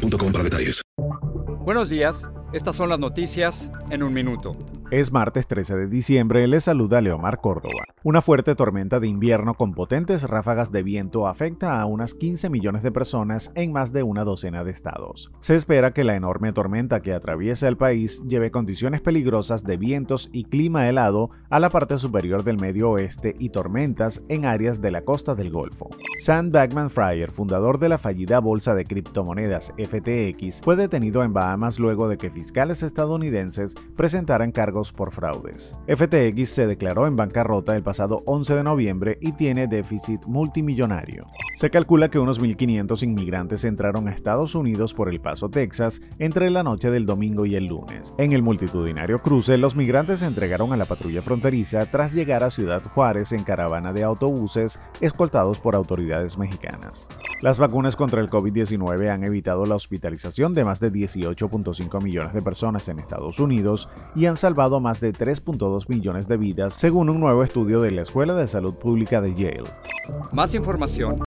para detalles. Buenos días. Estas son las noticias en un minuto. Es martes 13 de diciembre, le saluda Leomar Córdoba. Una fuerte tormenta de invierno con potentes ráfagas de viento afecta a unas 15 millones de personas en más de una docena de estados. Se espera que la enorme tormenta que atraviesa el país lleve condiciones peligrosas de vientos y clima helado a la parte superior del medio oeste y tormentas en áreas de la costa del Golfo. Sam Backman Fryer, fundador de la fallida bolsa de criptomonedas FTX, fue detenido en Bahamas luego de que fiscales estadounidenses presentaran cargos por fraudes. FTX se declaró en bancarrota el pasado 11 de noviembre y tiene déficit multimillonario. Se calcula que unos 1.500 inmigrantes entraron a Estados Unidos por El Paso, Texas, entre la noche del domingo y el lunes. En el multitudinario cruce, los migrantes se entregaron a la patrulla fronteriza tras llegar a Ciudad Juárez en caravana de autobuses escoltados por autoridades mexicanas. Las vacunas contra el COVID-19 han evitado la hospitalización de más de 18.5 millones de personas en Estados Unidos y han salvado más de 3.2 millones de vidas, según un nuevo estudio de la Escuela de Salud Pública de Yale. Más información